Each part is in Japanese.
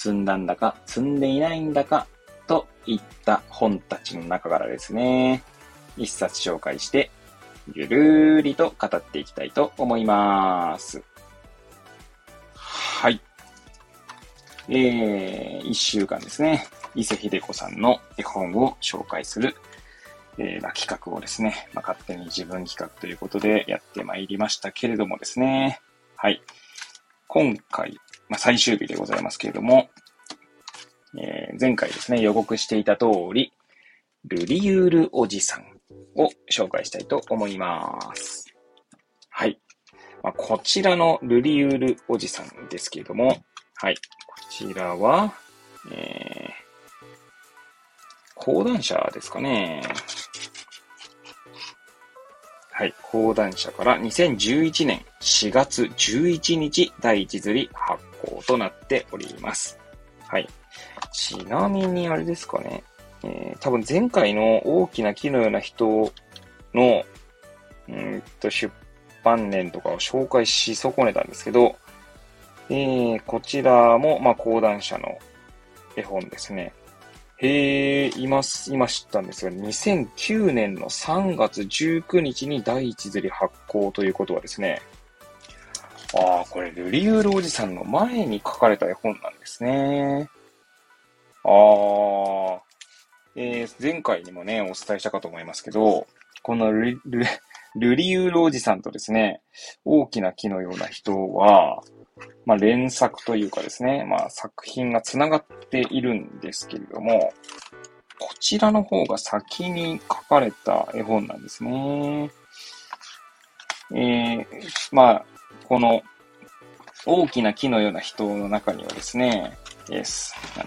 積んだんだか積んでいないんだか、といった本たちの中からですね、一冊紹介して、ゆるーりと語っていきたいと思います。はい。えー、一週間ですね、伊勢秀子さんの絵本を紹介する、えー、ま、企画をですね、まあ、勝手に自分企画ということでやってまいりましたけれどもですね、はい。今回、まあ、最終日でございますけれども、えー、前回ですね、予告していた通り、ルリユールおじさんを紹介したいと思います。はい。まあ、こちらのルリユールおじさんですけれども、はい。こちらは、えー、講談社ですかね。はい。講談社から2011年4月11日第一釣り発行となっております。はい。ちなみにあれですかね。えー、多分前回の大きな木のような人の、うんと出版年とかを紹介し損ねたんですけど、えー、こちらも、まあ、講談社の絵本ですね。へえ、今、今知ったんですが、2009年の3月19日に第一釣り発行ということはですね、ああ、これ、ルリュールおじさんの前に書かれた絵本なんですね。ああ、えー、前回にもね、お伝えしたかと思いますけど、このルルルリュールおじさんとですね、大きな木のような人は、まあ、連作というかですね、まあ、作品が繋がっているんですけれども、こちらの方が先に書かれた絵本なんですね。えー、まあ、この大きな木のような人の中にはですね、えー、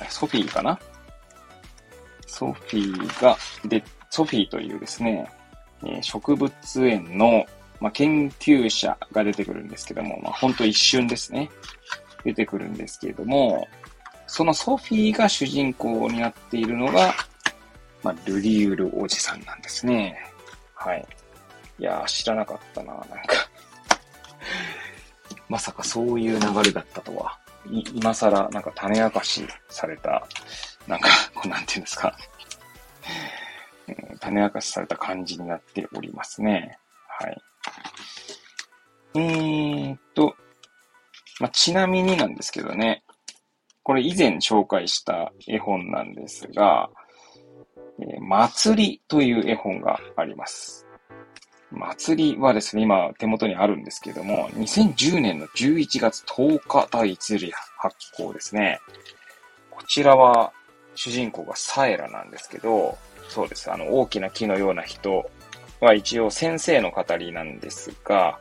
ソフィーかな？ソフィーが、で、ソフィーというですね、え、植物園のま、研究者が出てくるんですけども、まあ、ほんと一瞬ですね。出てくるんですけれども、そのソフィーが主人公になっているのが、まあ、ルリュールおじさんなんですね。はい。いやー、知らなかったな、なんかまさかそういう流れだったとは。い今更、なんか種明かしされた、なんか、こうなんていうんですか種明かしされた感じになっておりますね。はい。えーっと、まあ、ちなみになんですけどね、これ以前紹介した絵本なんですが、えー、祭りという絵本があります。祭りはですね、今手元にあるんですけども、2010年の11月10日第一類発行ですね。こちらは主人公がサエラなんですけど、そうです。あの、大きな木のような人は一応先生の語りなんですが、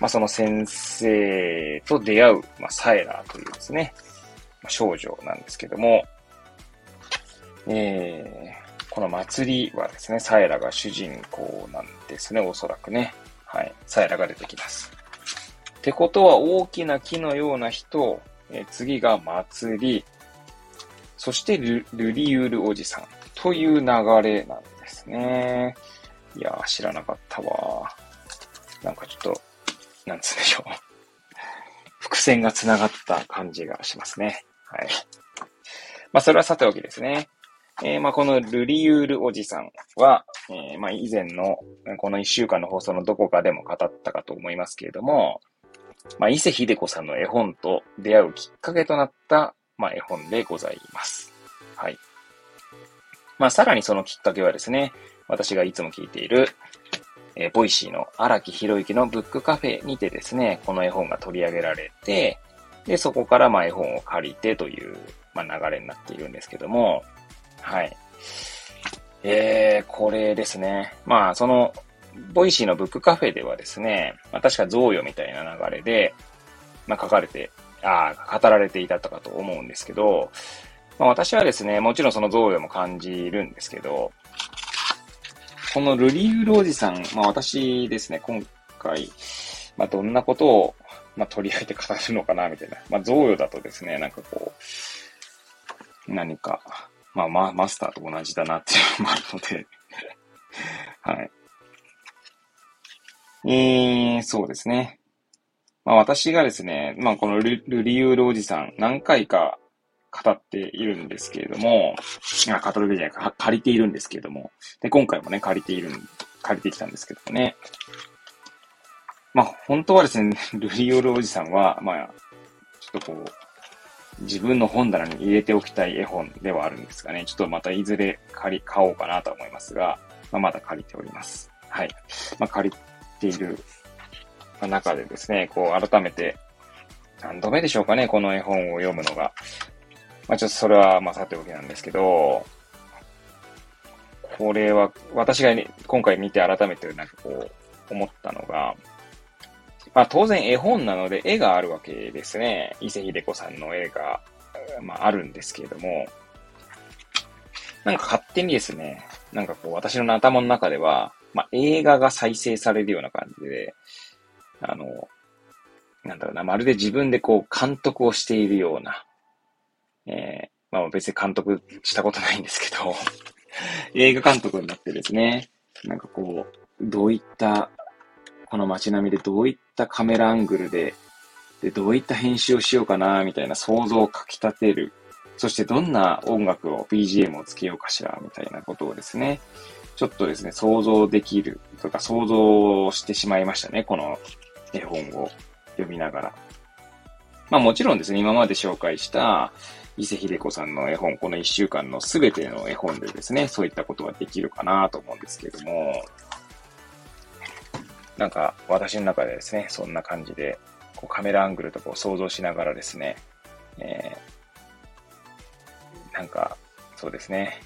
まあ、その先生と出会う、まあ、サエラというですね、ま、少女なんですけども、えー、この祭りはですね、サエラが主人公なんですね、おそらくね。はい。サエラが出てきます。ってことは大きな木のような人、え、次が祭り、そしてルルリユールおじさんという流れなんですね。いやー、知らなかったわ。なんかちょっと、なんつうんでしょう。伏線が繋がった感じがしますね。はい。まあ、それはさておきですね。えー、まあ、このルリユールおじさんは、えー、まあ、以前の、この一週間の放送のどこかでも語ったかと思いますけれども、まあ、伊勢秀子さんの絵本と出会うきっかけとなった、まあ、絵本でございます。はい。まあ、さらにそのきっかけはですね、私がいつも聞いている、えー、 Voicy の荒木博之のブックカフェにてですね、この絵本が取り上げられて、で、そこからまあ絵本を借りてという、まあ、流れになっているんですけども、はい。えー、これですね。まあ、その、 Voicy のブックカフェではですね、まあ、確か贈与みたいな流れで、まあ、書かれて、ああ、語られていたとかと思うんですけど、まあ、私はですね、もちろんその贈与も感じるんですけど、このルリウルおじさん、まあ私ですね、今回、まあどんなことを、まあ取り上げて語るのかな、みたいな。まあ贈与だとですね、なんかこう、何か、まあまあマスターと同じだなっていうのもあるので はい。えー、そうですね。まあ私がですね、まあこのルルリウールおじさん、何回か語っているんですけれども、あ、語るべきじゃないか、借りているんですけれども、で、今回もね、借りている、借りてきたんですけどもね。まあ本当はですね、ルリウールおじさんは、まあ、ちょっとこう、自分の本棚に入れておきたい絵本ではあるんですがね、ちょっとまたいずれ借り、買おうかなと思いますが、まあ、まだ借りております。はい。まあ、借りている中でですね、こう、改めて、何度目でしょうかね、この絵本を読むのが。まあ、ちょっとそれは、ま、さておきなんですけど、これは、私が、ね、今回見て改めてなんかこう、思ったのが、まあ当然絵本なので絵があるわけですね。伊勢秀子さんの絵が、まああるんですけれども、なんか勝手にですね、なんかこう私の頭の中では、まあ映画が再生されるような感じで、あの、なんだろうな、まるで自分でこう監督をしているような、えー、まあ別に監督したことないんですけど、映画監督になってですね、なんかこう、どういった、この街並みでどういったカメラアングルで、で、どういった編集をしようかな、みたいな想像をかき立てる。そしてどんな音楽を、BGM をつけようかしら、みたいなことをですね、ちょっとですね、想像できるとか想像してしまいましたね、この絵本を読みながら。まあもちろんですね、今まで紹介した伊勢秀子さんの絵本、この一週間のすべての絵本でですね、そういったことはできるかなと思うんですけども、なんか私の中でですね、そんな感じで、こうカメラアングルとかを想像しながらですね、えー、なんか、そうですね、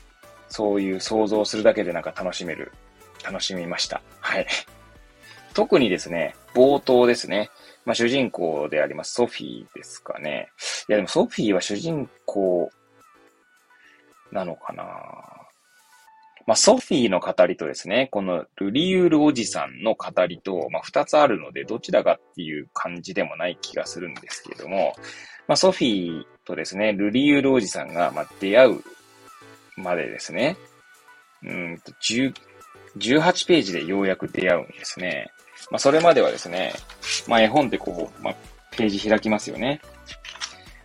そういう想像するだけでなんか楽しめる、楽しみました。はい。特にですね、冒頭ですね。まあ、主人公でありますソフィーですかね。いや、でもソフィーは主人公なのかなまあ、ソフィーの語りとですね、このルリウールおじさんの語りと、まあ、二つあるので、どちらかっていう感じでもない気がするんですけれども、まあ、ソフィーとですね、ルリウールおじさんが、まあ、出会うまでですね、うんと、18ページでようやく出会うんですね。まあ、それまではですね、まあ、絵本ってこう、まあ、ページ開きますよね。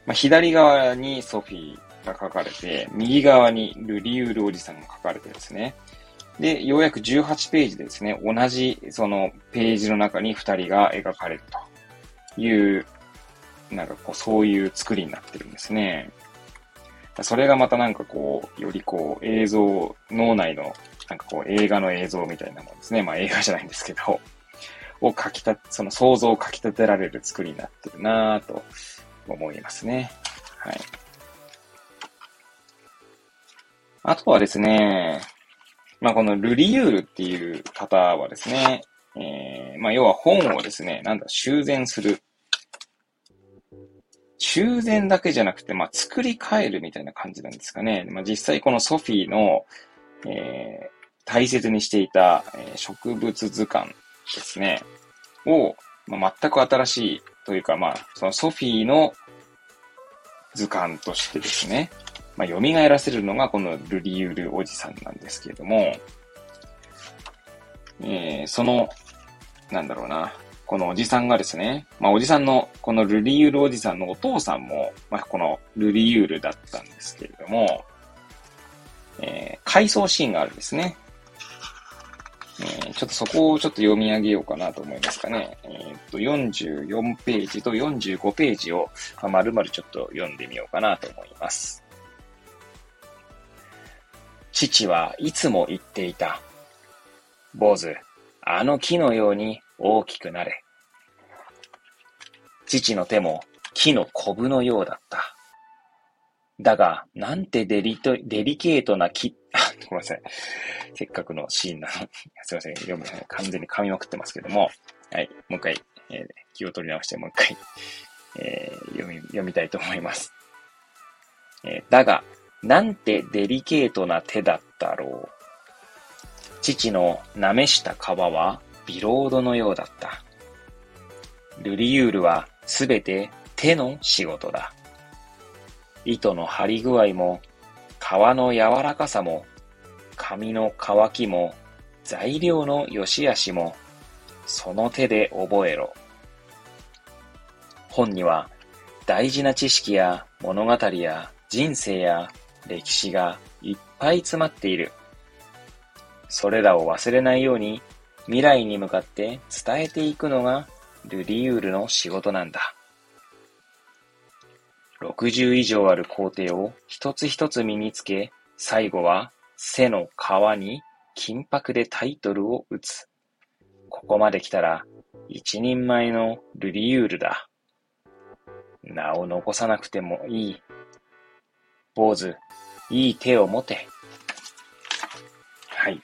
まあ、左側にソフィーが書かれて、右側にルリウールおじさんが書かれてですね。で、ようやく18ページでですね、同じそのページの中に2人が描かれるという、なんかこう、そういう作りになってるんですね。それがまたなんかこう、よりこう、映像、脳内の、なんかこう、映画の映像みたいなもんですね。まあ映画じゃないんですけど、を書きた、その想像を書き立てられる作りになってるなぁと思いますね。はい。あとはですね、まあこのルリユールっていう方はですね、えー、まあ要は本をですね、なんだ、修繕する。修繕だけじゃなくて、まあ作り変えるみたいな感じなんですかね。まあ実際このソフィーの、えー、大切にしていた、えー、植物図鑑ですね。を、まあ、全く新しいというか、まあ、そのソフィーの図鑑としてですね、まあ、蘇らせるのがこのルリユールおじさんなんですけれども、えー、その、なんだろうな、このおじさんがですね、まあ、おじさんの、このルリユールおじさんのお父さんも、まあ、このルリユールだったんですけれども、えー、回想シーンがあるんですね。えー、ちょっとそこをちょっと読み上げようかなと思いますかね。えー、っと、44ページと45ページを、まあ、丸々ちょっと読んでみようかなと思います。父はいつも言っていた。坊主、あの木のように大きくなれ。父の手も木のコブのようだった。だが、なんてデリト、デリケートな木、ごめんなさい。せっかくのシーンなの。すいません。読む、完全に噛みまくってますけども。はい。もう一回、えー、気を取り直してもう一回。えー、読み、読みたいと思います。えー、だが、なんてデリケートな手だったろう。父の舐めした皮はビロードのようだった。ルリユールはすべて手の仕事だ。糸の張り具合も、皮の柔らかさも、紙の乾きも、材料の良し悪しも、その手で覚えろ。本には大事な知識や物語や人生や歴史がいっぱい詰まっている。それらを忘れないように未来に向かって伝えていくのがルリユールの仕事なんだ。60以上ある工程を一つ一つ身につけ、最後は背の皮に金箔でタイトルを打つ。ここまで来たら一人前のルリユールだ。名を残さなくてもいい。坊主、いい手を持て。はい。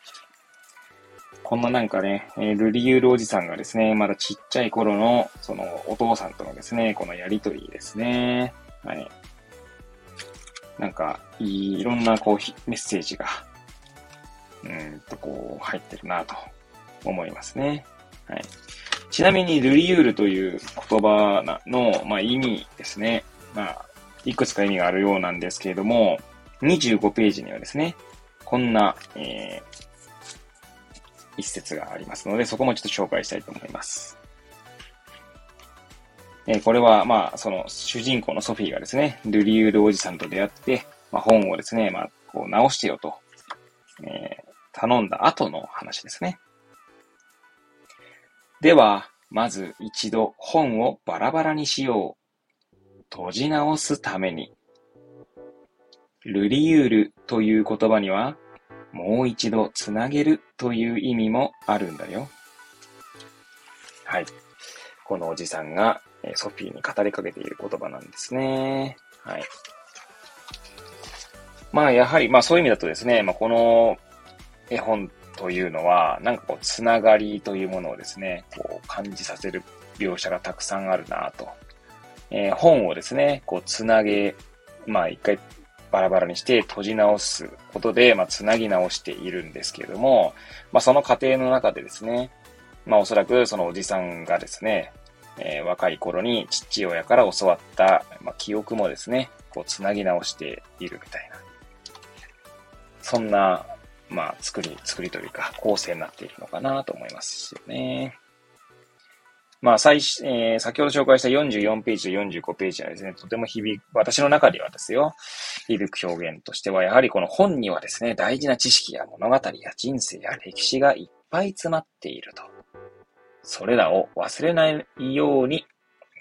こんななんかね、えルリユールおじさんがですね、まだちっちゃい頃の、そのお父さんとのですね、このやりとりですね。はい。なんか、いろんなこう、メッセージが、うんとこう、入ってるなと思いますね。はい。ちなみに、ルリユールという言葉の、まあ、意味ですね。まあ、いくつか意味があるようなんですけれども、25ページにはですね、こんな、えー、一節がありますので、そこもちょっと紹介したいと思います。え、これは、まあ、その、主人公のソフィーがですね、ルリユールおじさんと出会って、まあ、本をですね、まあ、こう、直してよと、えー、頼んだ後の話ですね。では、まず一度本をバラバラにしよう。閉じ直すために。ルリユールという言葉には、もう一度つなげるという意味もあるんだよ。はい。このおじさんがソフィーに語りかけている言葉なんですね。はい。まあ、やはり、まあそういう意味だとですね、まあこの絵本というのは、なんかこう、つながりというものをですね、こう感じさせる描写がたくさんあるなと。えー、本をですね、こう、つなげ、まあ一回バラバラにして閉じ直すことで、まあ、つなぎ直しているんですけれども、まあ、その過程の中でですね、まあ、おそらくそのおじさんがですね、えー、若い頃に父親から教わった、まあ、記憶もですね、こう、つなぎ直しているみたいな。そんな、まあ、作り、作りというか、構成になっているのかなと思いますよね。まあ、最、えー、先ほど紹介した44ページと45ページはですね、とても響く、私の中ではですよ、響く表現としては、やはりこの本にはですね、大事な知識や物語や人生や歴史がいっぱい詰まっていると。それらを忘れないように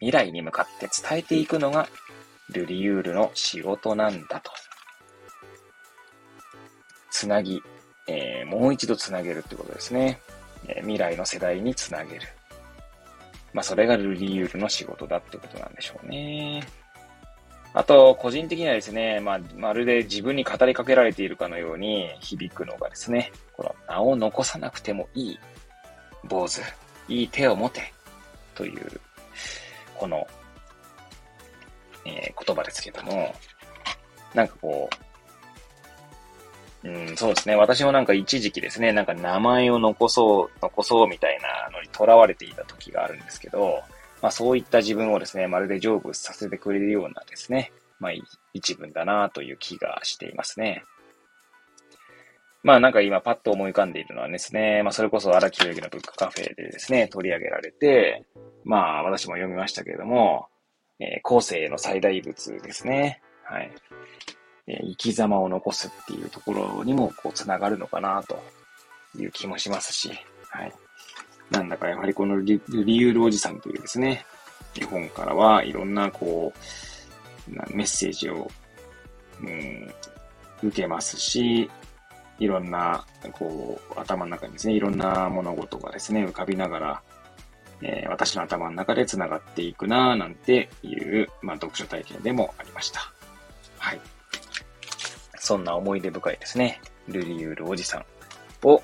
未来に向かって伝えていくのがルリユールの仕事なんだと。つなぎ、えー、もう一度つなげるってことですね。えー、未来の世代につなげる。まあ、それがルリユールの仕事だってことなんでしょうね。あと、個人的にはですね、まあ、まるで自分に語りかけられているかのように響くのがですね、この名を残さなくてもいい、坊主、いい手を持て、という、この、えー、言葉ですけども、なんかこう、うん、そうですね。私もなんか一時期ですね、なんか名前を残そう、残そうみたいなのに囚われていた時があるんですけど、まあそういった自分をですね、まるで成仏させてくれるようなですね、まあ一文だなという気がしていますね。まあなんか今パッと思い浮かんでいるのはですね、まあそれこそ荒木代々のブックカフェでですね、取り上げられて、まあ私も読みましたけれども、えー、後世の最大仏ですね。はい。え生き様を残すっていうところにも、こう、つながるのかな、という気もしますし、はい。なんだかやはりこのリリユールおじさんというですね、絵本からはいろんな、こう、メッセージを、うん、受けますし、いろんな、こう、頭の中にですね、いろんな物事がですね、浮かびながら、えー、私の頭の中で繋がっていくなぁ、なんていう、まあ、読書体験でもありました。はい。そんな思い出深いですね、ルリユールおじさんを、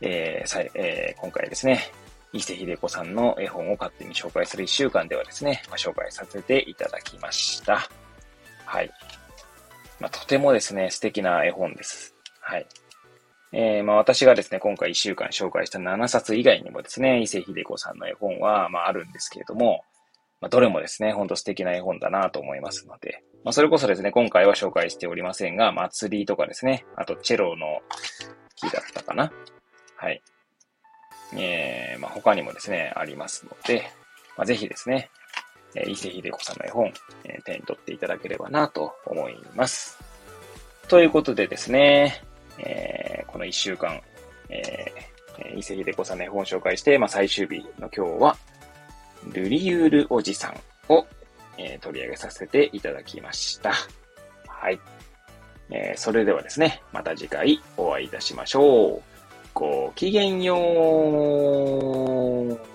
えーさえー、今回ですね、伊勢秀子さんの絵本を勝手に紹介する1週間ではですね、まあ、紹介させていただきました。はい。まあ、とてもですね、素敵な絵本です。はい。えー、まあ私がですね、今回1週間紹介した7冊以外にもですね、伊勢秀子さんの絵本は、まああるんですけれども、まあどれもですね、ほんと素敵な絵本だなと思いますので、まあそれこそですね、今回は紹介しておりませんが、祭りとかですね、あとチェロの木だったかな。はい。えー、まあ他にもですね、ありますので、まあぜひですね、え、伊勢秀子さんの絵本、え、手に取っていただければなと思います。ということでですね、えー、この一週間、えー、伊勢秀子さんの絵本を紹介して、まあ、最終日の今日は、ルリユールおじさんを、えー、取り上げさせていただきました。はい。えー、それではですね、また次回お会いいたしましょう。ごきげんよう。